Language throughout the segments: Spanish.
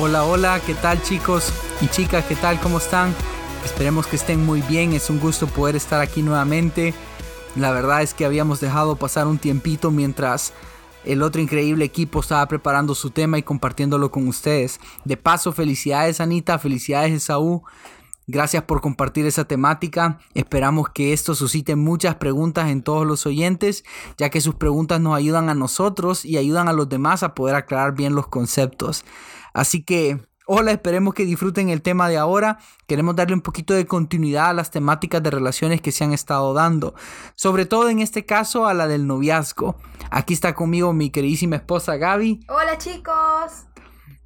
Hola, hola, ¿qué tal chicos y chicas? ¿Qué tal? ¿Cómo están? Esperemos que estén muy bien, es un gusto poder estar aquí nuevamente. La verdad es que habíamos dejado pasar un tiempito mientras el otro increíble equipo estaba preparando su tema y compartiéndolo con ustedes. De paso, felicidades Anita, felicidades Esaú. Gracias por compartir esa temática. Esperamos que esto suscite muchas preguntas en todos los oyentes, ya que sus preguntas nos ayudan a nosotros y ayudan a los demás a poder aclarar bien los conceptos. Así que, hola, esperemos que disfruten el tema de ahora. Queremos darle un poquito de continuidad a las temáticas de relaciones que se han estado dando, sobre todo en este caso a la del noviazgo. Aquí está conmigo mi queridísima esposa Gaby. Hola chicos.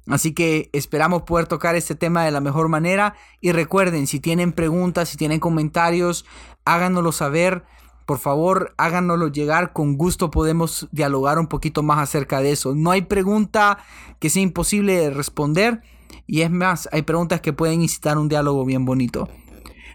Así que esperamos poder tocar este tema de la mejor manera. Y recuerden, si tienen preguntas, si tienen comentarios, háganoslo saber. Por favor, háganoslo llegar. Con gusto podemos dialogar un poquito más acerca de eso. No hay pregunta que sea imposible de responder. Y es más, hay preguntas que pueden incitar un diálogo bien bonito.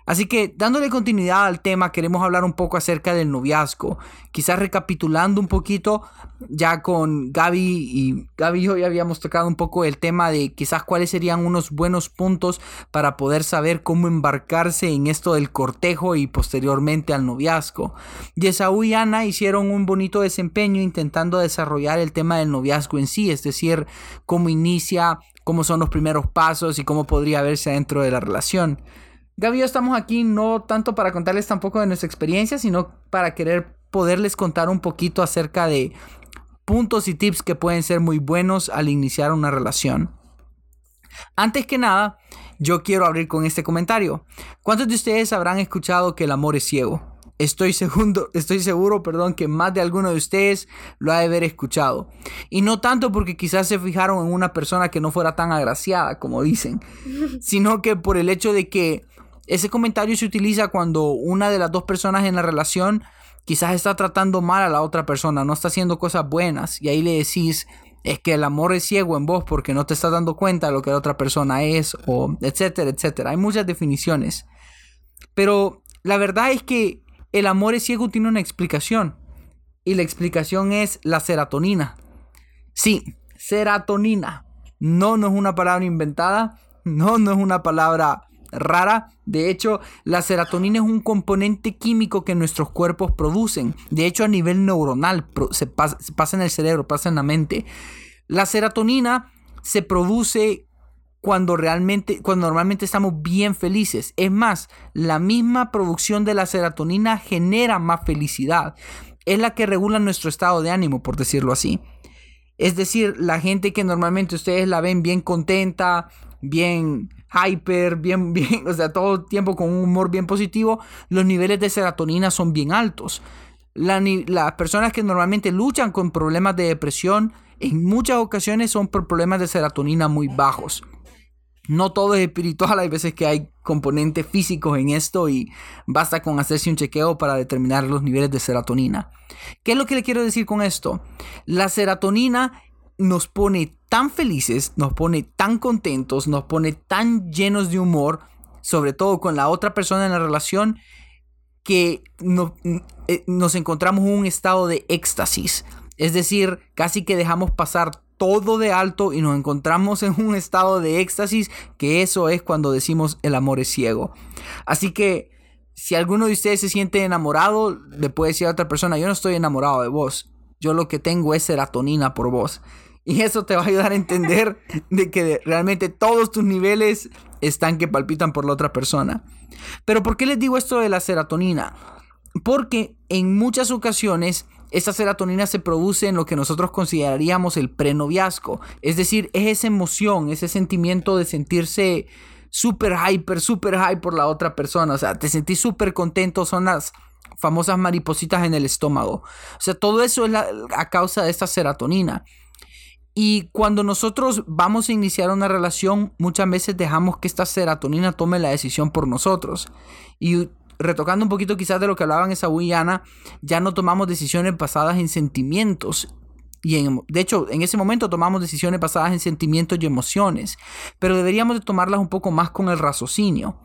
Así que dándole continuidad al tema, queremos hablar un poco acerca del noviazgo. Quizás recapitulando un poquito, ya con Gaby y Gaby y yo ya habíamos tocado un poco el tema de quizás cuáles serían unos buenos puntos para poder saber cómo embarcarse en esto del cortejo y posteriormente al noviazgo. Y Esaú y Ana hicieron un bonito desempeño intentando desarrollar el tema del noviazgo en sí, es decir, cómo inicia, cómo son los primeros pasos y cómo podría verse dentro de la relación. Gaby y yo estamos aquí no tanto para contarles tampoco de nuestra experiencia, sino para querer poderles contar un poquito acerca de puntos y tips que pueden ser muy buenos al iniciar una relación. Antes que nada, yo quiero abrir con este comentario. ¿Cuántos de ustedes habrán escuchado que el amor es ciego? Estoy, segundo, estoy seguro perdón, que más de alguno de ustedes lo ha de haber escuchado. Y no tanto porque quizás se fijaron en una persona que no fuera tan agraciada, como dicen, sino que por el hecho de que ese comentario se utiliza cuando una de las dos personas en la relación quizás está tratando mal a la otra persona, no está haciendo cosas buenas y ahí le decís es que el amor es ciego en vos porque no te estás dando cuenta de lo que la otra persona es o etcétera, etcétera. Hay muchas definiciones. Pero la verdad es que el amor es ciego tiene una explicación y la explicación es la serotonina. Sí, serotonina. No, no es una palabra inventada. No, no es una palabra rara. De hecho, la serotonina es un componente químico que nuestros cuerpos producen. De hecho, a nivel neuronal se pasa, se pasa en el cerebro, pasa en la mente. La serotonina se produce cuando realmente, cuando normalmente estamos bien felices. Es más, la misma producción de la serotonina genera más felicidad. Es la que regula nuestro estado de ánimo, por decirlo así. Es decir, la gente que normalmente ustedes la ven bien contenta, bien hyper, bien, bien, o sea, todo el tiempo con un humor bien positivo, los niveles de serotonina son bien altos. las personas que normalmente luchan con problemas de depresión, en muchas ocasiones son por problemas de serotonina muy bajos. No todo es espiritual, hay veces que hay componentes físicos en esto y basta con hacerse un chequeo para determinar los niveles de serotonina. ¿Qué es lo que le quiero decir con esto? La serotonina nos pone tan felices, nos pone tan contentos, nos pone tan llenos de humor, sobre todo con la otra persona en la relación, que eh, nos encontramos en un estado de éxtasis. Es decir, casi que dejamos pasar todo de alto y nos encontramos en un estado de éxtasis, que eso es cuando decimos el amor es ciego. Así que si alguno de ustedes se siente enamorado, le puede decir a otra persona, yo no estoy enamorado de vos, yo lo que tengo es serotonina por vos. Y eso te va a ayudar a entender de que realmente todos tus niveles están que palpitan por la otra persona. Pero ¿por qué les digo esto de la serotonina? Porque en muchas ocasiones esta serotonina se produce en lo que nosotros consideraríamos el prenoviazgo. Es decir, es esa emoción, ese sentimiento de sentirse súper hyper, súper high por la otra persona. O sea, te sentís súper contento, son las famosas maripositas en el estómago. O sea, todo eso es a causa de esta serotonina. Y cuando nosotros vamos a iniciar una relación, muchas veces dejamos que esta serotonina tome la decisión por nosotros. Y retocando un poquito quizás de lo que hablaban esa Ana, ya no tomamos decisiones basadas en sentimientos. Y en, de hecho, en ese momento tomamos decisiones basadas en sentimientos y emociones. Pero deberíamos de tomarlas un poco más con el raciocinio.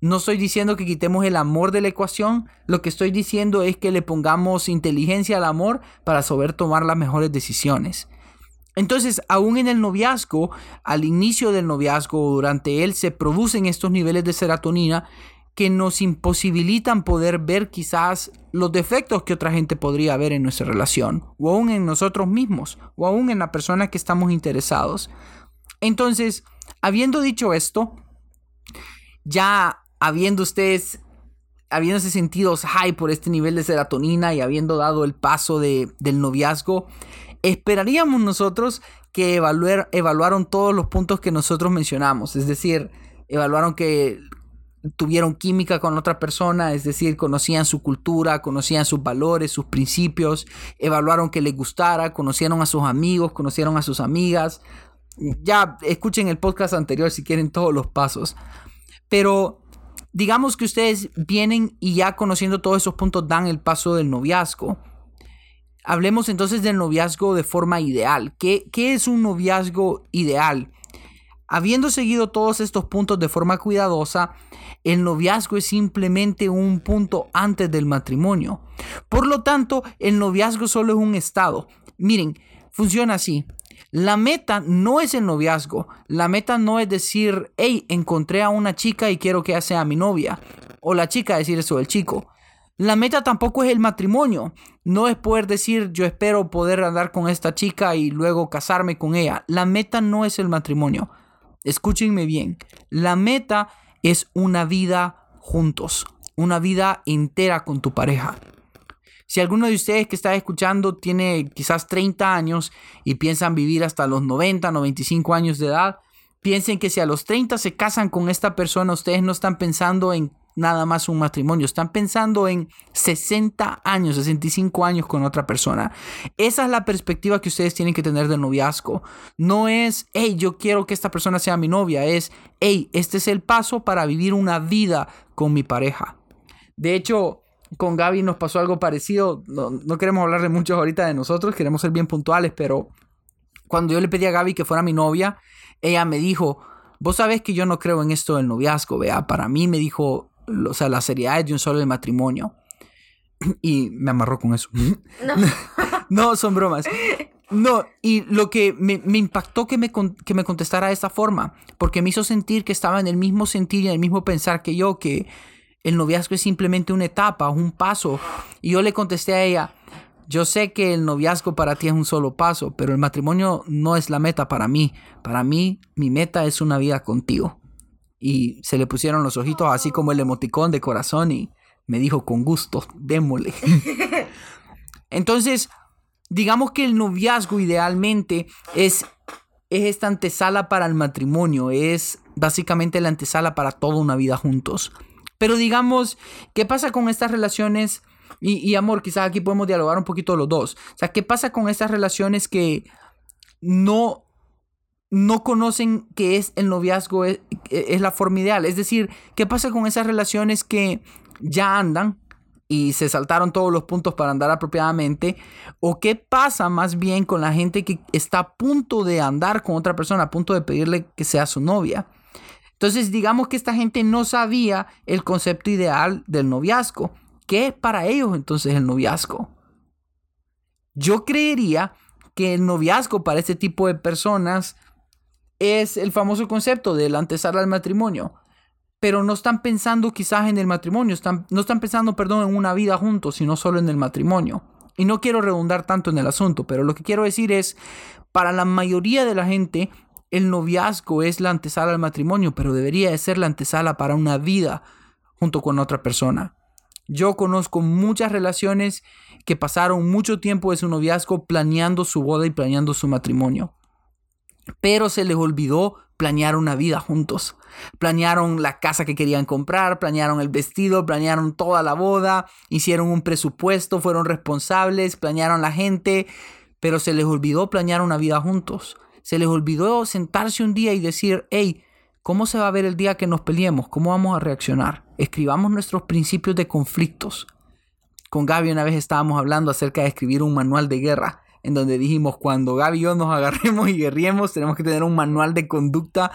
No estoy diciendo que quitemos el amor de la ecuación, lo que estoy diciendo es que le pongamos inteligencia al amor para saber tomar las mejores decisiones. Entonces, aún en el noviazgo, al inicio del noviazgo, durante él, se producen estos niveles de serotonina que nos imposibilitan poder ver quizás los defectos que otra gente podría ver en nuestra relación, o aún en nosotros mismos, o aún en la persona que estamos interesados. Entonces, habiendo dicho esto, ya habiendo ustedes, habiéndose sentido high por este nivel de serotonina y habiendo dado el paso de, del noviazgo, esperaríamos nosotros que evaluar, evaluaron todos los puntos que nosotros mencionamos, es decir, evaluaron que tuvieron química con otra persona, es decir, conocían su cultura, conocían sus valores, sus principios, evaluaron que les gustara, conocieron a sus amigos, conocieron a sus amigas. Ya escuchen el podcast anterior si quieren todos los pasos. Pero digamos que ustedes vienen y ya conociendo todos esos puntos dan el paso del noviazgo. Hablemos entonces del noviazgo de forma ideal. ¿Qué, es un noviazgo ideal? Habiendo seguido todos estos puntos de forma cuidadosa, el noviazgo es simplemente un punto antes del matrimonio. Por lo tanto, el noviazgo solo es un estado. Miren, funciona así. La meta no es el noviazgo. La meta no es decir, hey, encontré a una chica y quiero que ella sea mi novia. O la chica decir eso del chico. La meta tampoco es el matrimonio. No es poder decir yo espero poder andar con esta chica y luego casarme con ella. La meta no es el matrimonio. Escúchenme bien. La meta es una vida juntos. Una vida entera con tu pareja. Si alguno de ustedes que está escuchando tiene quizás 30 años y piensan vivir hasta los 90, 95 años de edad, piensen que si a los 30 se casan con esta persona, ustedes no están pensando en nada más un matrimonio, están pensando en 60 años, 65 años con otra persona. Esa es la perspectiva que ustedes tienen que tener del noviazgo. No es, hey, yo quiero que esta persona sea mi novia, es, hey, este es el paso para vivir una vida con mi pareja. De hecho, con Gaby nos pasó algo parecido. No, no queremos hablar de muchos ahorita de nosotros, queremos ser bien puntuales, pero cuando yo le pedí a Gaby que fuera mi novia, ella me dijo, vos sabés que yo no creo en esto del noviazgo, vea, para mí me dijo, o sea, la seriedad es de un solo el matrimonio. Y me amarró con eso. No, no son bromas. No, y lo que me, me impactó que me, que me contestara de esa forma, porque me hizo sentir que estaba en el mismo sentir y en el mismo pensar que yo, que el noviazgo es simplemente una etapa, un paso. Y yo le contesté a ella, yo sé que el noviazgo para ti es un solo paso, pero el matrimonio no es la meta para mí. Para mí, mi meta es una vida contigo. Y se le pusieron los ojitos así como el emoticón de corazón y me dijo con gusto, démosle. Entonces, digamos que el noviazgo idealmente es, es esta antesala para el matrimonio, es básicamente la antesala para toda una vida juntos. Pero digamos, ¿qué pasa con estas relaciones? Y, amor, quizás aquí podemos dialogar un poquito los dos. O sea, ¿qué pasa con estas relaciones que no, no conocen que es el noviazgo, es, es la forma ideal? Es decir, ¿qué pasa con esas relaciones que ya andan, y se saltaron todos los puntos para andar apropiadamente? ¿O qué pasa más bien con la gente que está a punto de andar con otra persona, a punto de pedirle que sea su novia? Entonces, digamos que esta gente no sabía el concepto ideal del noviazgo. ¿Qué es para ellos entonces el noviazgo? Yo creería que el noviazgo para este tipo de personas es el famoso concepto del antesala al matrimonio. Pero no están pensando quizás en el matrimonio, están, no están pensando, perdón, en una vida juntos, sino solo en el matrimonio. Y no quiero redundar tanto en el asunto, pero lo que quiero decir es, para la mayoría de la gente, el noviazgo es la antesala al matrimonio, pero debería de ser la antesala para una vida junto con otra persona. Yo conozco muchas relaciones que pasaron mucho tiempo de su noviazgo planeando su boda y planeando su matrimonio. Pero se les olvidó planear una vida juntos. Planearon la casa que querían comprar, planearon el vestido, planearon toda la boda, hicieron un presupuesto, fueron responsables, planearon la gente, pero se les olvidó planear una vida juntos se les olvidó sentarse un día y decir, hey, ¿cómo se va a ver el día que nos peleemos? ¿Cómo vamos a reaccionar? Escribamos nuestros principios de conflictos. Con Gaby una vez estábamos hablando acerca de escribir un manual de guerra, en donde dijimos, cuando Gaby y yo nos agarremos y guerriemos, tenemos que tener un manual de conducta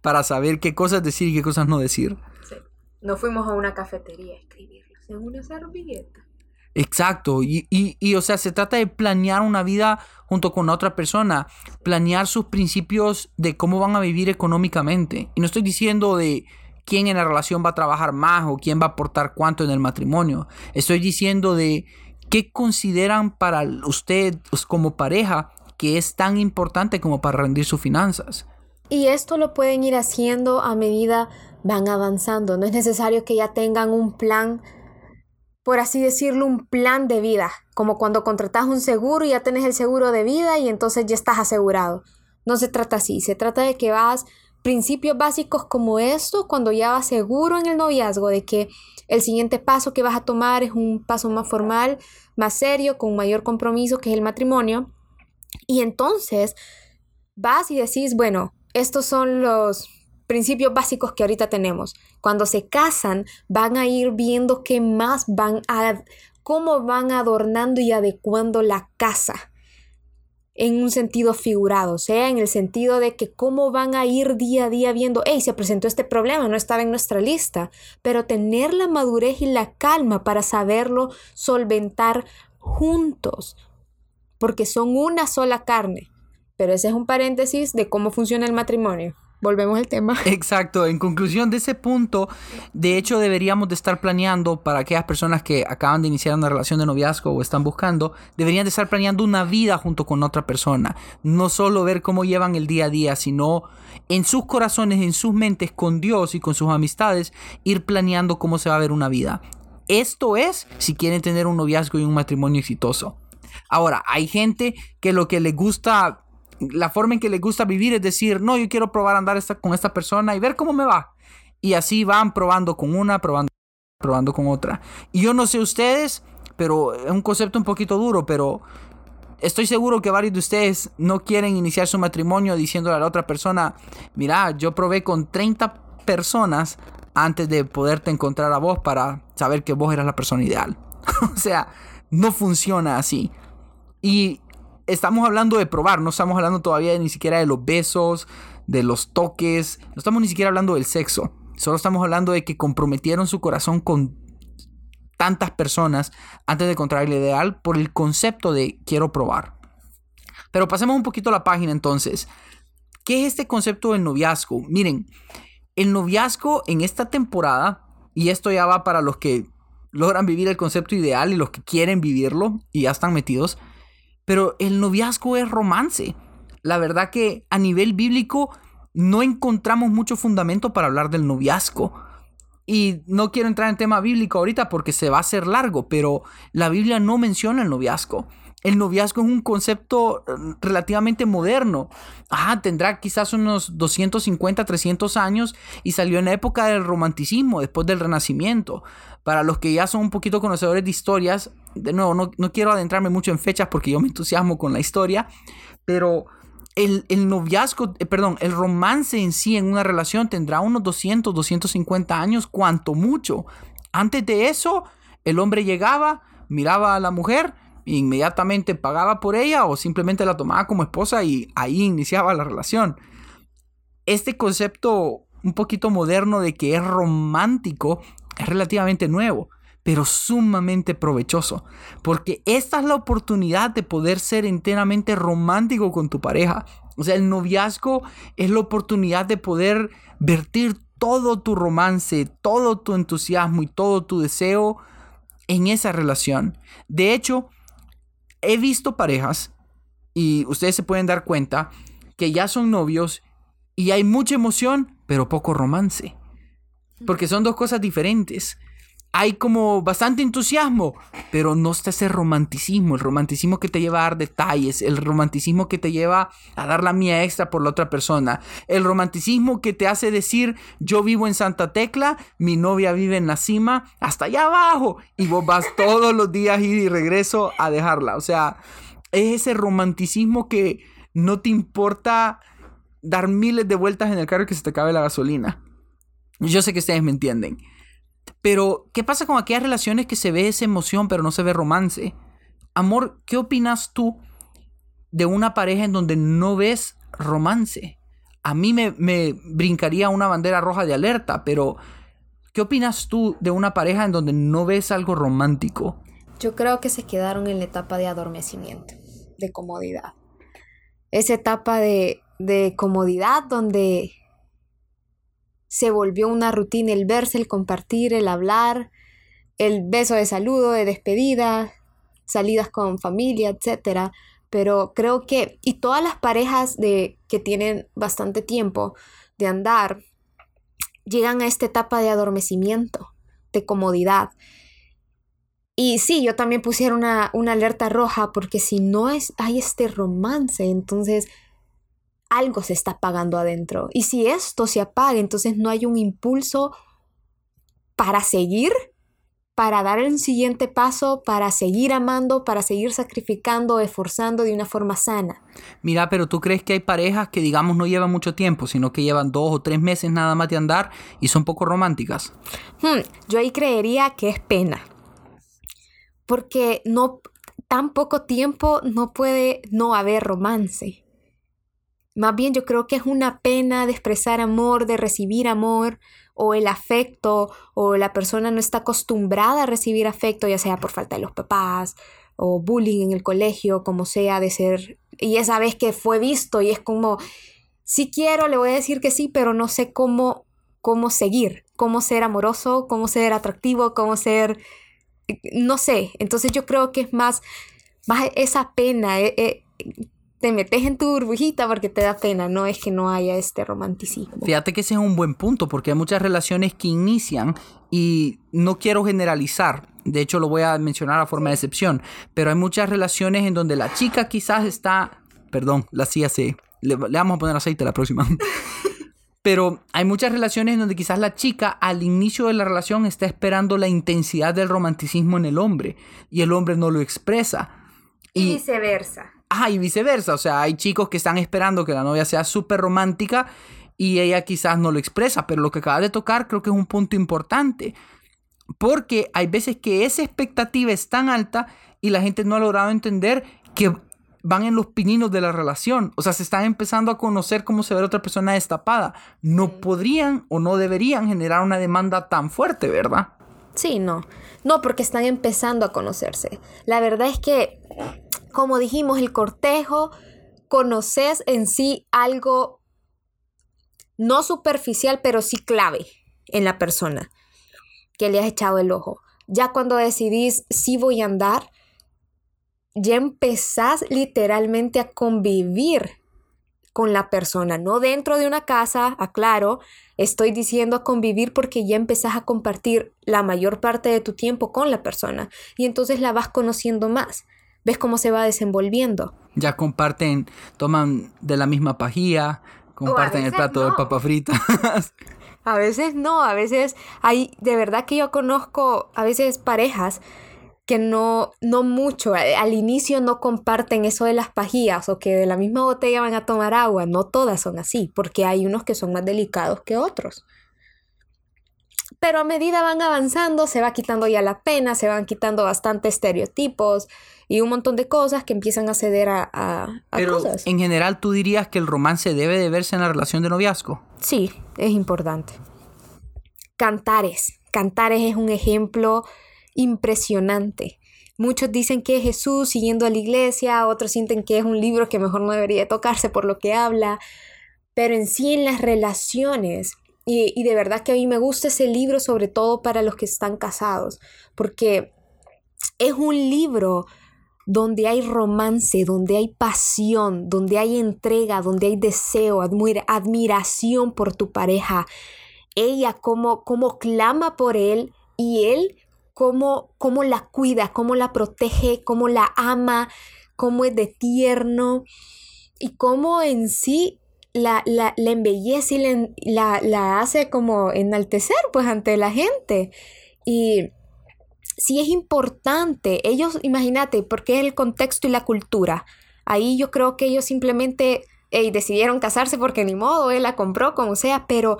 para saber qué cosas decir y qué cosas no decir. Sí. Nos fuimos a una cafetería a escribirlos en una servilleta. Exacto, y, y, y, o sea, se trata de planear una vida junto con otra persona, planear sus principios de cómo van a vivir económicamente. Y no estoy diciendo de quién en la relación va a trabajar más o quién va a aportar cuánto en el matrimonio. Estoy diciendo de qué consideran para usted como pareja que es tan importante como para rendir sus finanzas. Y esto lo pueden ir haciendo a medida van avanzando. No es necesario que ya tengan un plan por así decirlo, un plan de vida, como cuando contratas un seguro y ya tienes el seguro de vida y entonces ya estás asegurado. No se trata así, se trata de que vas principios básicos como esto cuando ya vas seguro en el noviazgo de que el siguiente paso que vas a tomar es un paso más formal, más serio, con mayor compromiso que es el matrimonio. Y entonces vas y decís, bueno, estos son los principios básicos que ahorita tenemos. Cuando se casan, van a ir viendo qué más van a, cómo van adornando y adecuando la casa en un sentido figurado, o sea, en el sentido de que cómo van a ir día a día viendo, hey, se presentó este problema, no estaba en nuestra lista, pero tener la madurez y la calma para saberlo solventar juntos, porque son una sola carne. Pero ese es un paréntesis de cómo funciona el matrimonio volvemos al tema. Exacto, en conclusión de ese punto, de hecho deberíamos de estar planeando para aquellas personas que acaban de iniciar una relación de noviazgo o están buscando, deberían de estar planeando una vida junto con otra persona, no solo ver cómo llevan el día a día, sino en sus corazones, en sus mentes, con Dios y con sus amistades, ir planeando cómo se va a ver una vida. Esto es si quieren tener un noviazgo y un matrimonio exitoso. Ahora, hay gente que lo que le gusta la forma en que les gusta vivir es decir, no, yo quiero probar andar con esta persona y ver cómo me va. Y así van probando con una, probando, probando con otra. Y yo no sé ustedes, pero es un concepto un poquito duro, pero estoy seguro que varios de ustedes no quieren iniciar su matrimonio diciéndole a la otra persona, mira, yo probé con 30 personas antes de poderte encontrar a vos para saber que vos eras la persona ideal. o sea, no funciona así. Y estamos hablando de probar, no estamos hablando todavía ni siquiera de los besos, de los toques, no estamos ni siquiera hablando del sexo. Solo estamos hablando de que comprometieron su corazón con tantas personas antes de encontrar el ideal por el concepto de quiero probar. Pero pasemos un poquito a la página entonces. ¿Qué es este concepto del noviazgo? Miren, el noviazgo en esta temporada, y esto ya va para los que logran vivir el concepto ideal y los que quieren vivirlo y ya están metidos, pero el noviazgo es romance. La verdad que a nivel bíblico no encontramos mucho fundamento para hablar del noviazgo. Y no quiero entrar en tema bíblico ahorita porque se va a hacer largo, pero la Biblia no menciona el noviazgo. El noviazgo es un concepto eh, relativamente moderno. Ah, tendrá quizás unos 250, 300 años y salió en la época del romanticismo, después del renacimiento. Para los que ya son un poquito conocedores de historias, de nuevo, no, quiero adentrarme mucho en fechas porque yo me entusiasmo con la historia, pero el, el, noviazgo, eh, perdón, el romance en sí en una relación tendrá unos 200, 250 años, cuanto mucho. Antes de eso, el hombre llegaba, miraba a la mujer, inmediatamente pagaba por ella o simplemente la tomaba como esposa y ahí iniciaba la relación. Este concepto un poquito moderno de que es romántico es relativamente nuevo, pero sumamente provechoso, porque esta es la oportunidad de poder ser enteramente romántico con tu pareja. O sea, el noviazgo es la oportunidad de poder vertir todo tu romance, todo tu entusiasmo y todo tu deseo en esa relación. De hecho, he visto parejas, y ustedes se pueden dar cuenta, que ya son novios y hay mucha emoción, pero poco romance. Porque son dos cosas diferentes hay como bastante entusiasmo, pero no está ese romanticismo, el romanticismo que te lleva a dar detalles, el romanticismo que te lleva a dar la mía extra por la otra persona, el romanticismo que te hace decir yo vivo en Santa Tecla, mi novia vive en la cima, hasta allá abajo, y vos vas todos los días ir y regreso a dejarla. O sea, es ese romanticismo que no te importa dar miles de vueltas en el carro que se te acabe la gasolina. Yo sé que ustedes me entienden. Pero, ¿qué pasa con aquellas relaciones que se ve esa emoción pero no se ve romance? Amor, ¿qué opinas tú de una pareja en donde no ves romance? A mí me, me brincaría una bandera roja de alerta, pero ¿qué opinas tú de una pareja en donde no ves algo romántico? Yo creo que se quedaron en la etapa de adormecimiento, de comodidad. Esa etapa de, de comodidad donde se volvió una rutina el verse, el compartir, el hablar, el beso de saludo, de despedida, salidas con familia, etc. Pero creo que, y todas las parejas de, que tienen bastante tiempo de andar, llegan a esta etapa de adormecimiento, de comodidad. Y sí, yo también pusiera una, una alerta roja porque si no es, hay este romance, entonces algo se está apagando adentro. Y si esto se apaga, entonces no hay un impulso para seguir, para dar el siguiente paso, para seguir amando, para seguir sacrificando, esforzando de una forma sana. Mira, pero tú crees que hay parejas que digamos no llevan mucho tiempo, sino que llevan dos o tres meses nada más de andar y son poco románticas. Hmm, yo ahí creería que es pena. Porque no tan poco tiempo no puede no haber romance. Más bien yo creo que es una pena de expresar amor, de recibir amor, o el afecto, o la persona no está acostumbrada a recibir afecto, ya sea por falta de los papás, o bullying en el colegio, como sea, de ser... Y esa vez que fue visto y es como, si quiero, le voy a decir que sí, pero no sé cómo, cómo seguir, cómo ser amoroso, cómo ser atractivo, cómo ser... No sé, entonces yo creo que es más, más esa pena, eh, eh, te metes en tu burbujita porque te da pena, no es que no haya este romanticismo. Fíjate que ese es un buen punto porque hay muchas relaciones que inician y no quiero generalizar, de hecho lo voy a mencionar a forma de excepción, pero hay muchas relaciones en donde la chica quizás está, perdón, la CIA se, le, le vamos a poner aceite la próxima. Pero hay muchas relaciones en donde quizás la chica al inicio de la relación está esperando la intensidad del romanticismo en el hombre y el hombre no lo expresa. Y, y viceversa. Ajá, y viceversa. O sea, hay chicos que están esperando que la novia sea súper romántica y ella quizás no lo expresa, pero lo que acaba de tocar creo que es un punto importante. Porque hay veces que esa expectativa es tan alta y la gente no ha logrado entender que van en los pininos de la relación. O sea, se están empezando a conocer cómo se ve otra persona destapada. No podrían o no deberían generar una demanda tan fuerte, ¿verdad? Sí, no. No, porque están empezando a conocerse. La verdad es que como dijimos, el cortejo, conoces en sí algo no superficial, pero sí clave en la persona que le has echado el ojo. Ya cuando decidís si voy a andar, ya empezás literalmente a convivir con la persona, no dentro de una casa, aclaro, estoy diciendo a convivir porque ya empezás a compartir la mayor parte de tu tiempo con la persona y entonces la vas conociendo más ves cómo se va desenvolviendo. Ya comparten, toman de la misma pajilla, comparten el plato de papa fritas. a veces no, a veces hay, de verdad que yo conozco a veces parejas que no, no mucho, al inicio no comparten eso de las pajillas o que de la misma botella van a tomar agua, no todas son así, porque hay unos que son más delicados que otros. Pero a medida van avanzando, se va quitando ya la pena, se van quitando bastante estereotipos, y un montón de cosas que empiezan a ceder a, a, Pero en general, ¿tú dirías que el romance debe de verse en la relación de noviazgo? Sí, es importante. Cantares. Cantares es un ejemplo impresionante. Muchos dicen que es Jesús siguiendo a la iglesia, otros sienten que es un libro que mejor no debería tocarse por lo que habla, pero en sí en las relaciones, y, y de verdad que a mí me gusta ese libro sobre todo para los que están casados, porque es un libro donde hay romance, donde hay pasión, donde hay entrega, donde hay deseo, admiración por tu pareja. Ella como, como clama por él y él cómo la cuida, cómo la protege, cómo la ama, cómo es de tierno y cómo en sí la, la, embellece y la, la hace como enaltecer pues ante la gente. Y sí es importante. Ellos, imagínate, porque es el contexto y la cultura. Ahí yo creo que ellos simplemente decidieron casarse porque ni modo, él la compró como sea, pero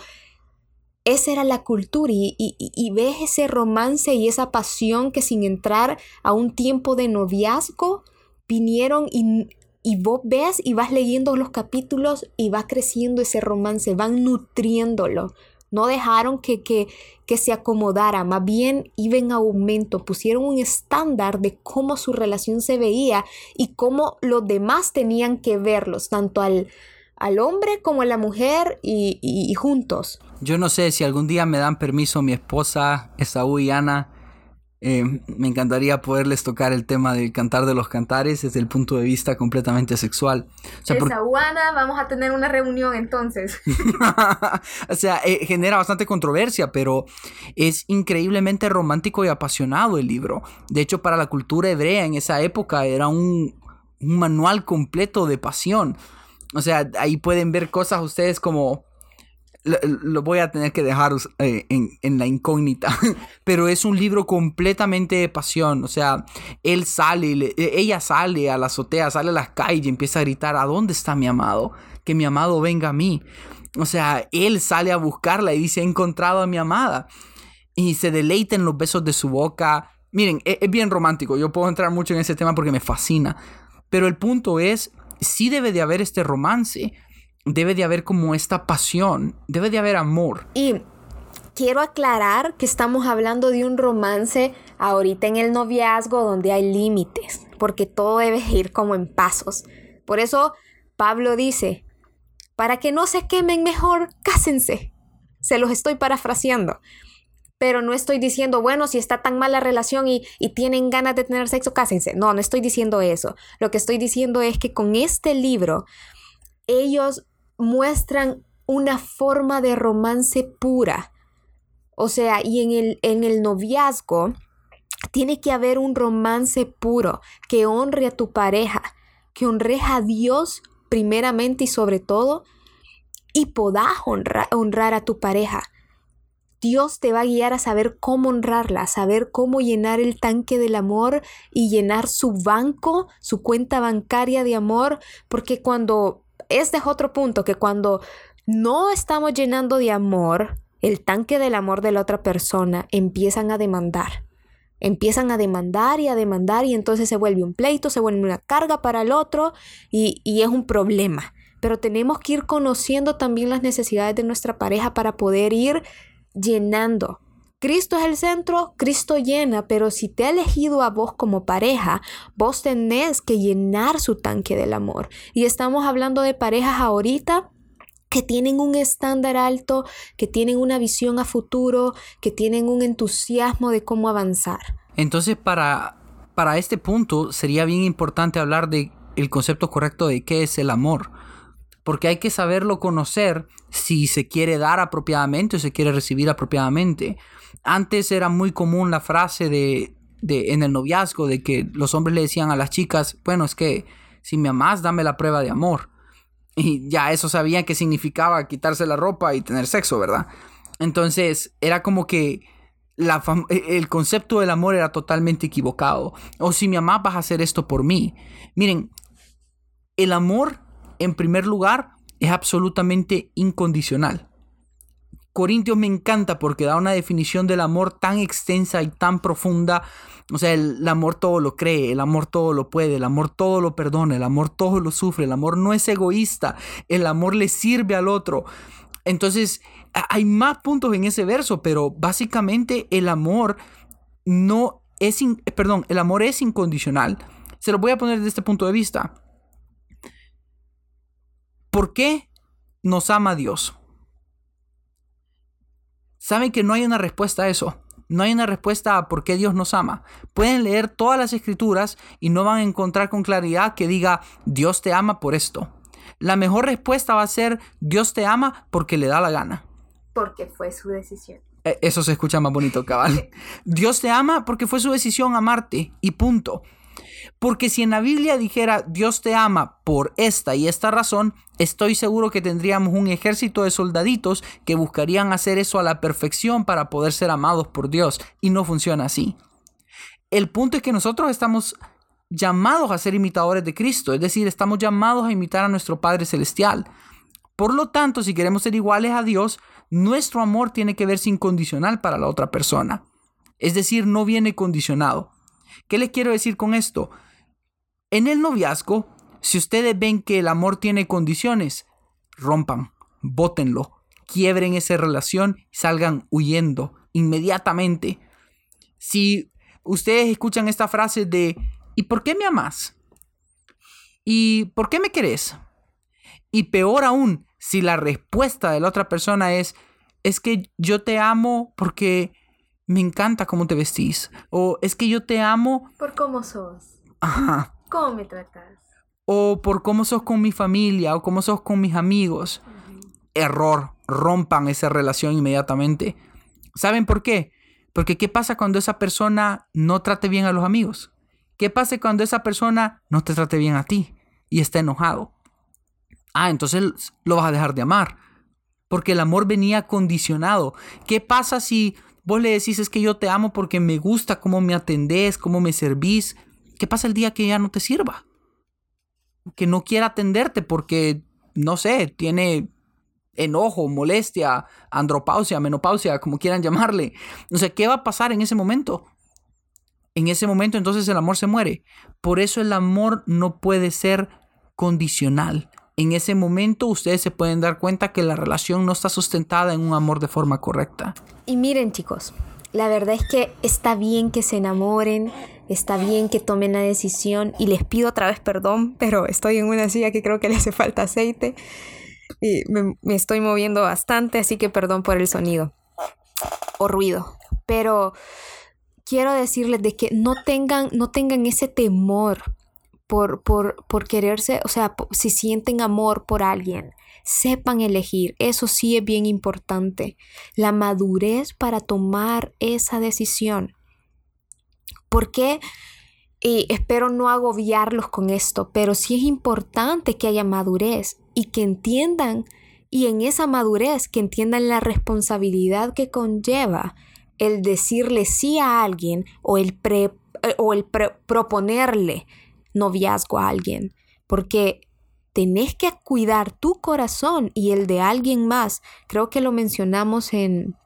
esa era la cultura y, y, ves ese romance y esa pasión que sin entrar a un tiempo de noviazgo vinieron y, y vos ves y vas leyendo los capítulos y va creciendo ese romance, van nutriéndolo no dejaron que, que, que se acomodara, más bien iba en aumento, pusieron un estándar de cómo su relación se veía y cómo los demás tenían que verlos, tanto al, al hombre como a la mujer y, y, y juntos. Yo no sé si algún día me dan permiso mi esposa, Esaú y Ana, eh, me encantaría poderles tocar el tema del cantar de los cantares desde el punto de vista completamente sexual. O sea, vamos a tener una reunión entonces. o sea, eh, genera bastante controversia, pero es increíblemente romántico y apasionado el libro. De hecho, para la cultura hebrea en esa época era un, un manual completo de pasión. O sea, ahí pueden ver cosas ustedes como lo, voy a tener que dejar eh, en, la incógnita, pero es un libro completamente de pasión, o sea, él sale, e, ella sale a la azotea, sale a las calles y empieza a gritar, ¿a dónde está mi amado? Que mi amado venga a mí. O sea, él sale a buscarla y dice, he encontrado a mi amada. Y se deleita en los besos de su boca. Miren, es, es bien romántico, yo puedo entrar mucho en ese tema porque me fascina, pero el punto es, sí debe de haber este romance debe de haber como esta pasión, debe de haber amor. Y quiero aclarar que estamos hablando de un romance ahorita en el noviazgo donde hay límites, porque todo debe ir como en pasos. Por eso Pablo dice, para que no se quemen mejor, cásense. Se los estoy parafraseando. Pero no estoy diciendo, bueno, si está tan mala relación y, y tienen ganas de tener sexo, cásense. No, no estoy diciendo eso. Lo que estoy diciendo es que con este libro ellos muestran una forma de romance pura. O sea, y en el, en el noviazgo tiene que haber un romance puro que honre a tu pareja, que honre a Dios primeramente y sobre todo, y podás honrar, honrar a tu pareja. Dios te va a guiar a saber cómo honrarla, a saber cómo llenar el tanque del amor y llenar su banco, su cuenta bancaria de amor, porque cuando este es otro punto, que cuando no estamos llenando de amor el tanque del amor de la otra persona, empiezan a demandar. Empiezan a demandar y a demandar y entonces se vuelve un pleito, se vuelve una carga para el otro y, y es un problema. Pero tenemos que ir conociendo también las necesidades de nuestra pareja para poder ir llenando Cristo es el centro, Cristo llena, pero si te ha elegido a vos como pareja, vos tenés que llenar su tanque del amor. Y estamos hablando de parejas ahorita que tienen un estándar alto, que tienen una visión a futuro, que tienen un entusiasmo de cómo avanzar. Entonces, para, para este punto sería bien importante hablar de el concepto correcto de qué es el amor porque hay que saberlo conocer si se quiere dar apropiadamente o se quiere recibir apropiadamente. Antes era muy común la frase de, de, en el noviazgo de que los hombres le decían a las chicas, bueno, es que si me amas, dame la prueba de amor. Y ya eso sabían que significaba quitarse la ropa y tener sexo, ¿verdad? Entonces era como que la e, el concepto del amor era totalmente equivocado. O si me amas, vas a hacer esto por mí. Miren, el amor en primer lugar, es absolutamente incondicional. Corintios me encanta porque da una definición del amor tan extensa y tan profunda. O sea, el, amor todo lo cree, el amor todo lo puede, el amor todo lo perdona, el amor todo lo sufre, el amor no es egoísta, el amor le sirve al otro. Entonces, hay más puntos en ese verso, pero básicamente el amor no es, perdón, el amor es incondicional. Se lo voy a poner desde este punto de vista. ¿Por qué nos ama Dios? Saben que no hay una respuesta a eso. No hay una respuesta a por qué Dios nos ama. Pueden leer todas las escrituras y no van a encontrar con claridad que diga Dios te ama por esto. La mejor respuesta va a ser Dios te ama porque le da la gana. Porque fue su decisión. E, eso se escucha más bonito, cabal. Dios te ama porque fue su decisión amarte y punto. Porque si en la Biblia dijera Dios te ama por esta y esta razón, estoy seguro que tendríamos un ejército de soldaditos que buscarían hacer eso a la perfección para poder ser amados por Dios. Y no funciona así. El punto es que nosotros estamos llamados a ser imitadores de Cristo, es decir, estamos llamados a imitar a nuestro Padre Celestial. Por lo tanto, si queremos ser iguales a Dios, nuestro amor tiene que verse incondicional para la otra persona. Es decir, no viene condicionado. ¿Qué les quiero decir con esto? En el noviazgo, si ustedes ven que el amor tiene condiciones, rompan, bótenlo, quiebren esa relación y salgan huyendo inmediatamente. Si ustedes escuchan esta frase de ¿y por qué me amas? ¿Y por qué me querés? Y peor aún, si la respuesta de la otra persona es es que yo te amo porque me encanta cómo te vestís. O es que yo te amo. Por cómo sos. Ajá. ¿Cómo me tratas? O por cómo sos con mi familia o cómo sos con mis amigos. Error. Rompan esa relación inmediatamente. ¿Saben por qué? Porque ¿qué pasa cuando esa persona no trate bien a los amigos? ¿Qué pasa cuando esa persona no te trate bien a ti y está enojado? Ah, entonces lo vas a dejar de amar. Porque el amor venía condicionado. ¿Qué pasa si vos le decís es que yo te amo porque me gusta cómo me atendés, cómo me servís? ¿Qué pasa el día que ya no te sirva? Que no quiera atenderte porque, no sé, tiene enojo, molestia, andropausia, menopausia, como quieran llamarle. O sea, ¿qué va a pasar en ese momento? En ese momento entonces el amor se muere. Por eso el amor no puede ser condicional. En ese momento ustedes se pueden dar cuenta que la relación no está sustentada en un amor de forma correcta. Y miren chicos, la verdad es que está bien que se enamoren, está bien que tomen la decisión y les pido otra vez perdón, pero estoy en una silla que creo que le hace falta aceite y me, estoy moviendo bastante, así que perdón por el sonido o ruido. Pero quiero decirles de que no tengan, no tengan ese temor por, por, por quererse, o sea, si sienten amor por alguien, sepan elegir. Eso sí es bien importante. La madurez para tomar esa decisión. Porque, y espero no agobiarlos con esto, pero sí es importante que haya madurez y que entiendan, y en esa madurez, que entiendan la responsabilidad que conlleva el decirle sí a alguien o el, pre, eh, o el proponerle noviazgo a alguien, porque tenés que cuidar tu corazón y el de alguien más. Creo que lo mencionamos en,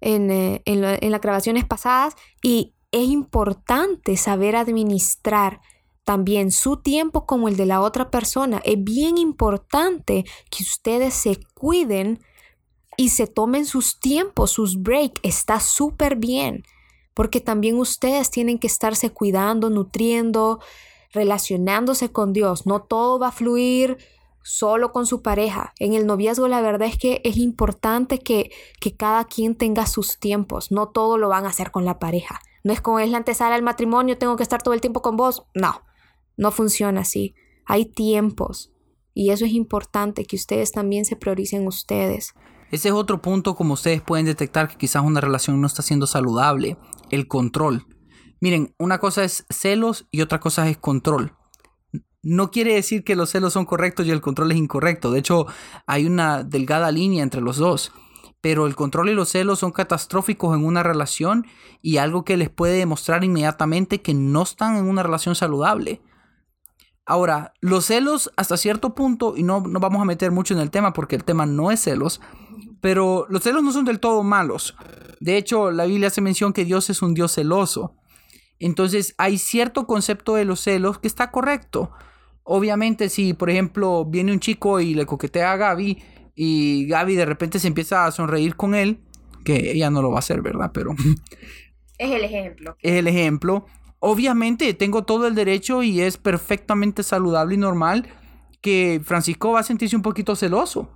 en, eh, en, las grabaciones pasadas y es importante saber administrar también su tiempo como el de la otra persona. Es bien importante que ustedes se cuiden y se tomen sus tiempos, sus breaks. Está súper bien, porque también ustedes tienen que estarse cuidando, nutriendo, relacionándose con Dios. No todo va a fluir solo con su pareja. En el noviazgo la verdad es que es importante que, que cada quien tenga sus tiempos. No todo lo van a hacer con la pareja. No es como es la antesala al matrimonio, tengo que estar todo el tiempo con vos. No, no funciona así. Hay tiempos. Y eso es importante, que ustedes también se prioricen ustedes. Ese es otro punto como ustedes pueden detectar que quizás una relación no está siendo saludable. El control. Miren, una cosa es celos y otra cosa es control. No quiere decir que los celos son correctos y el control es incorrecto. De hecho, hay una delgada línea entre los dos. Pero el control y los celos son catastróficos en una relación y algo que les puede demostrar inmediatamente que no están en una relación saludable. Ahora, los celos hasta cierto punto, y no, vamos a meter mucho en el tema porque el tema no es celos, pero los celos no son del todo malos. De hecho, la Biblia hace mención que Dios es un Dios celoso. Entonces hay cierto concepto de los celos que está correcto. Obviamente si por ejemplo viene un chico y le coquetea a Gaby y Gaby de repente se empieza a sonreír con él, que ella no lo va a hacer, ¿verdad? Pero... Es el ejemplo. Es el ejemplo. Obviamente tengo todo el derecho y es perfectamente saludable y normal que Francisco va a sentirse un poquito celoso.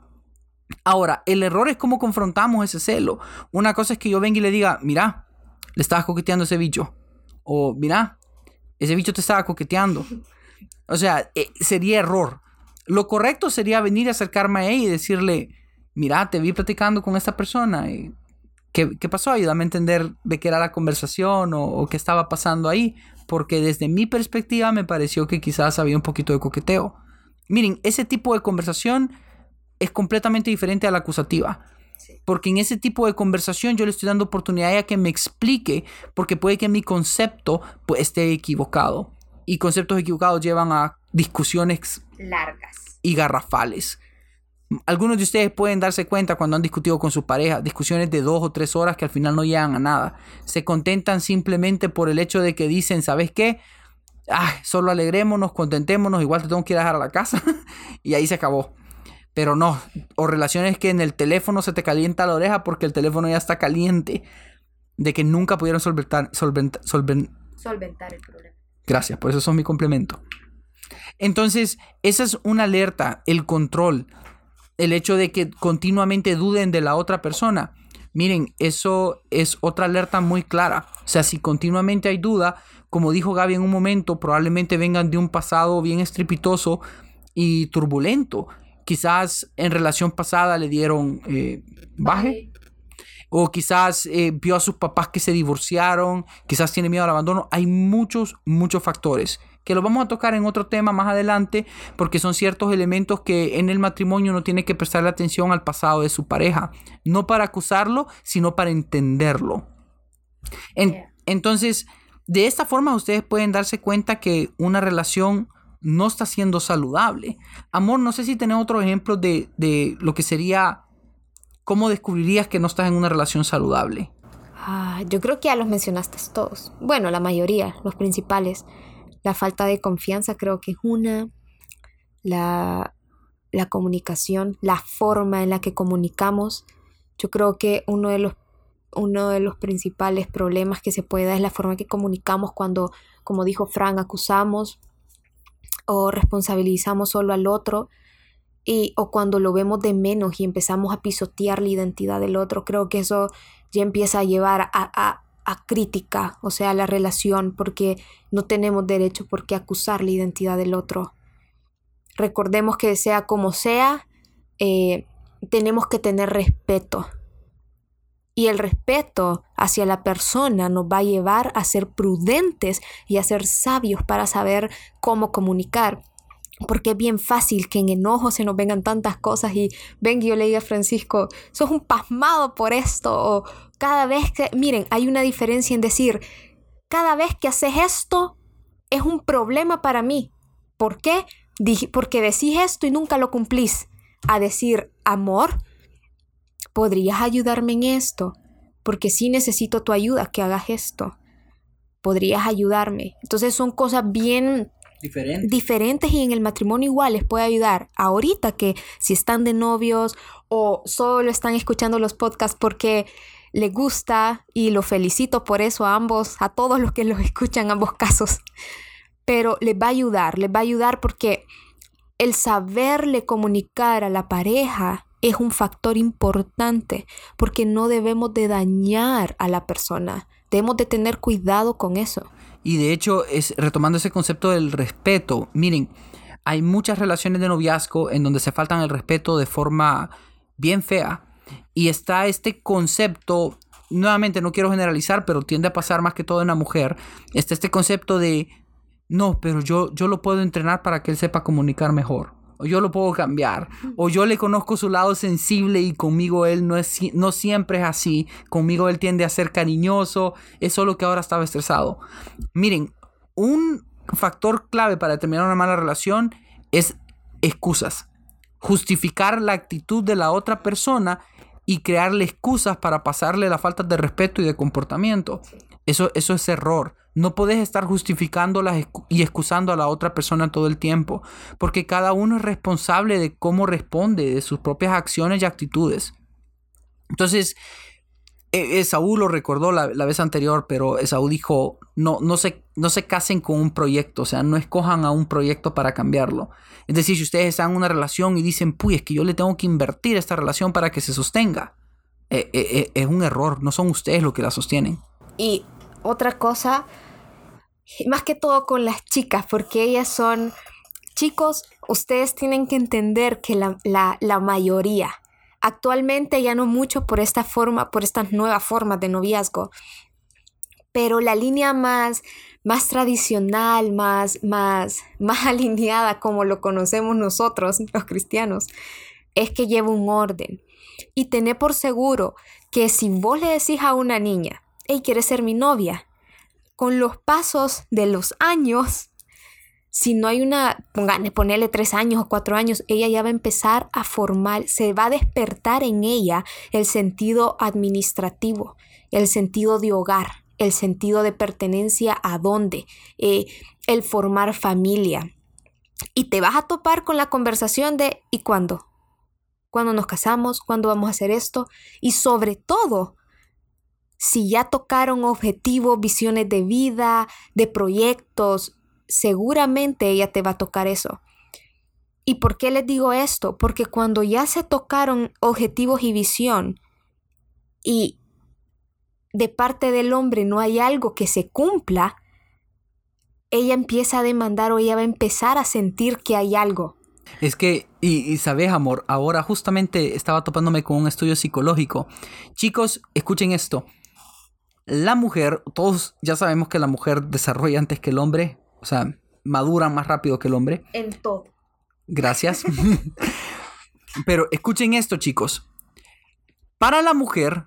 Ahora, el error es cómo confrontamos ese celo. Una cosa es que yo venga y le diga, mira, le estabas coqueteando a ese bicho. O, mira, ese bicho te estaba coqueteando. O sea, eh, sería error. Lo correcto sería venir a acercarme a ella y decirle, mira, te vi platicando con esta persona. ¿Qué, ¿Qué, pasó? Ayúdame a entender de qué era la conversación o, o qué estaba pasando ahí. Porque desde mi perspectiva me pareció que quizás había un poquito de coqueteo. Miren, ese tipo de conversación es completamente diferente a la acusativa. Porque en ese tipo de conversación yo le estoy dando oportunidad a que me explique, porque puede que mi concepto pues, esté equivocado. Y conceptos equivocados llevan a discusiones largas y garrafales. Algunos de ustedes pueden darse cuenta cuando han discutido con su pareja, discusiones de dos o tres horas que al final no llegan a nada. Se contentan simplemente por el hecho de que dicen, ¿sabes qué? Ah, solo alegrémonos, contentémonos, igual te tengo que ir a dejar a la casa. y ahí se acabó. Pero no, o relaciones que en el teléfono se te calienta la oreja porque el teléfono ya está caliente, de que nunca pudieron solventar, solventar, solventar el problema. Gracias, por eso son mi complemento. Entonces, esa es una alerta, el control, el hecho de que continuamente duden de la otra persona. Miren, eso es otra alerta muy clara. O sea, si continuamente hay duda, como dijo Gaby en un momento, probablemente vengan de un pasado bien estrepitoso y turbulento. Quizás en relación pasada le dieron eh, baje. O quizás eh, vio a sus papás que se divorciaron, quizás tiene miedo al abandono. Hay muchos, muchos factores que lo vamos a tocar en otro tema más adelante, porque son ciertos elementos que en el matrimonio uno tiene que prestarle atención al pasado de su pareja, no para acusarlo, sino para entenderlo. Entonces, de esta forma ustedes pueden darse cuenta que una relación no está siendo saludable. Amor, no sé si tenés otro ejemplo de, de lo que sería, ¿cómo descubrirías que no estás en una relación saludable? Ah, yo creo que ya los mencionaste todos. Bueno, la mayoría, los principales. La falta de confianza creo que es una. La, la comunicación, la forma en la que comunicamos. Yo creo que uno de los uno de los principales problemas que se puede dar es la forma que comunicamos cuando, como dijo Fran, acusamos o responsabilizamos solo al otro y, o cuando lo vemos de menos y empezamos a pisotear la identidad del otro. Creo que eso ya empieza a llevar a, a crítica, o sea, la relación, porque no tenemos derecho por qué acusar la identidad del otro. Recordemos que sea como sea, eh, tenemos que tener respeto. Y el respeto hacia la persona nos va a llevar a ser prudentes y a ser sabios para saber cómo comunicar. Porque es bien fácil que en enojo se nos vengan tantas cosas y ven yo le diga a Francisco, sos un pasmado por esto, o cada vez que, miren, hay una diferencia en decir, cada vez que haces esto es un problema para mí. ¿Por qué? Porque decís esto y nunca lo cumplís. A decir, amor, ¿podrías ayudarme en esto? Porque sí necesito tu ayuda, que hagas esto. ¿Podrías ayudarme? Entonces son cosas bien diferentes y en el matrimonio igual les puede ayudar. Ahorita que si están de novios o solo están escuchando los podcasts porque les gusta y lo felicito por eso a ambos, a todos los que los escuchan, ambos casos. Pero les va a ayudar, les va a ayudar porque el saberle comunicar a la pareja es un factor importante porque no debemos de dañar a la persona. Debemos de tener cuidado con eso. Y de hecho, es retomando ese concepto del respeto, miren, hay muchas relaciones de noviazgo en donde se faltan el respeto de forma bien fea. Y está este concepto, nuevamente no quiero generalizar, pero tiende a pasar más que todo en la mujer. Está este concepto de, no, pero yo, yo lo puedo entrenar para que él sepa comunicar mejor o yo lo puedo cambiar, o yo le conozco su lado sensible y conmigo él no, es, no siempre es así, conmigo él tiende a ser cariñoso, es solo que ahora estaba estresado. Miren, un factor clave para terminar una mala relación es excusas, justificar la actitud de la otra persona y crearle excusas para pasarle la falta de respeto y de comportamiento. Eso, eso es error. No puedes estar justificándolas y excusando a la otra persona todo el tiempo, porque cada uno es responsable de cómo responde, de sus propias acciones y actitudes. Entonces, e, Esaú lo recordó la, vez anterior, pero Esaú dijo, no, no, se, no se casen con un proyecto, o sea, no escojan a un proyecto para cambiarlo. Es decir, si ustedes están en una relación y dicen, pues es que yo le tengo que invertir esta relación para que se sostenga, e, e, es un error, no son ustedes los que la sostienen. Y otra cosa más que todo con las chicas, porque ellas son chicos, ustedes tienen que entender que la, mayoría, actualmente ya no mucho por esta forma, por estas nuevas formas de noviazgo, pero la línea más, más tradicional, más, más, más alineada como lo conocemos nosotros, los cristianos, es que lleva un orden. Y tené por seguro que si vos le decís a una niña, hey, ¿quieres ser mi novia? con los pasos de los años, si no hay una, ponerle tres años o cuatro años, ella ya va a empezar a formar, se va a despertar en ella el sentido administrativo, el sentido de hogar, el sentido de pertenencia a dónde, eh, el formar familia. Y te vas a topar con la conversación de ¿y cuándo? cuándo nos casamos, cuándo vamos a hacer esto y sobre todo, si ya tocaron objetivos, visiones de vida, de proyectos, seguramente ella te va a tocar eso. ¿Y por qué les digo esto? Porque cuando ya se tocaron objetivos y visión y de parte del hombre no hay algo que se cumpla, ella empieza a demandar o ella va a empezar a sentir que hay algo. Es que, y, sabes, amor, ahora justamente estaba topándome con un estudio psicológico. Chicos, escuchen esto. La mujer, todos ya sabemos que la mujer desarrolla antes que el hombre, o sea, madura más rápido que el hombre. En todo. Gracias. Pero escuchen esto, chicos. Para la mujer,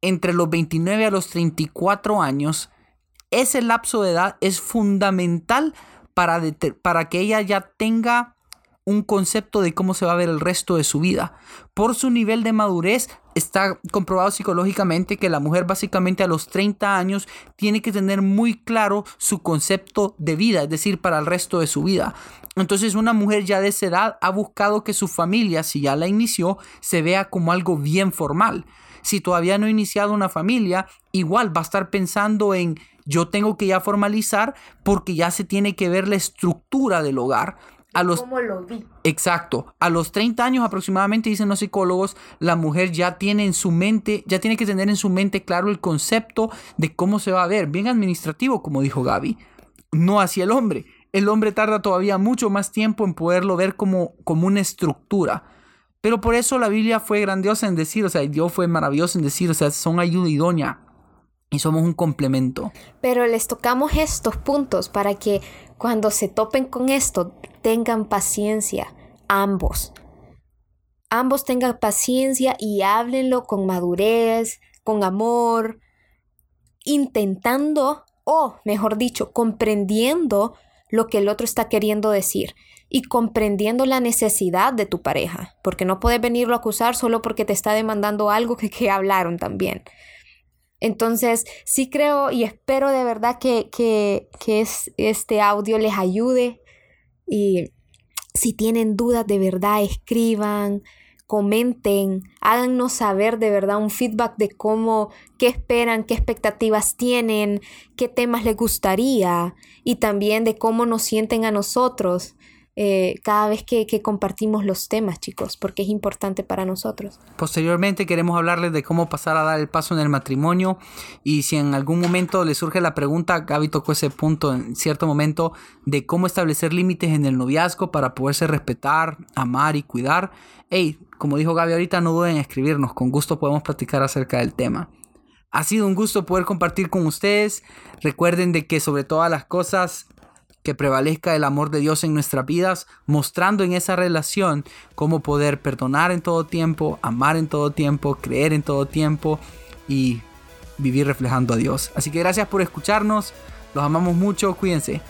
entre los 29 a los 34 años, ese lapso de edad es fundamental para, para que ella ya tenga un concepto de cómo se va a ver el resto de su vida. Por su nivel de madurez, está comprobado psicológicamente que la mujer básicamente a los 30 años tiene que tener muy claro su concepto de vida, es decir, para el resto de su vida. Entonces una mujer ya de esa edad ha buscado que su familia, si ya la inició, se vea como algo bien formal. Si todavía no ha iniciado una familia, igual va a estar pensando en yo tengo que ya formalizar porque ya se tiene que ver la estructura del hogar. A los, ¿Cómo lo vi? Exacto. A los 30 años aproximadamente, dicen los psicólogos, la mujer ya tiene en su mente, ya tiene que tener en su mente claro el concepto de cómo se va a ver. Bien administrativo, como dijo Gaby. No hacia el hombre. El hombre tarda todavía mucho más tiempo en poderlo ver como, como una estructura. Pero por eso la Biblia fue grandiosa en decir, o sea, Dios fue maravilloso en decir, o sea, son ayuda idónea y somos un complemento. Pero les tocamos estos puntos para que cuando se topen con esto tengan paciencia, ambos. Ambos tengan paciencia y háblenlo con madurez, con amor, intentando, o mejor dicho, comprendiendo lo que el otro está queriendo decir y comprendiendo la necesidad de tu pareja, porque no puedes venirlo a acusar solo porque te está demandando algo que, que hablaron también. Entonces, sí creo y espero de verdad que, que, que es, este audio les ayude y si tienen dudas de verdad, escriban, comenten, háganos saber de verdad un feedback de cómo, qué esperan, qué expectativas tienen, qué temas les gustaría y también de cómo nos sienten a nosotros eh, cada vez que, compartimos los temas, chicos, porque es importante para nosotros. Posteriormente queremos hablarles de cómo pasar a dar el paso en el matrimonio y si en algún momento les surge la pregunta, Gaby tocó ese punto en cierto momento de cómo establecer límites en el noviazgo para poderse respetar, amar y cuidar. Hey, como dijo Gaby ahorita, no duden en escribirnos, con gusto podemos platicar acerca del tema. Ha sido un gusto poder compartir con ustedes. Recuerden de que sobre todas las cosas que prevalezca el amor de Dios en nuestras vidas, mostrando en esa relación cómo poder perdonar en todo tiempo, amar en todo tiempo, creer en todo tiempo y vivir reflejando a Dios. Así que gracias por escucharnos, los amamos mucho, cuídense.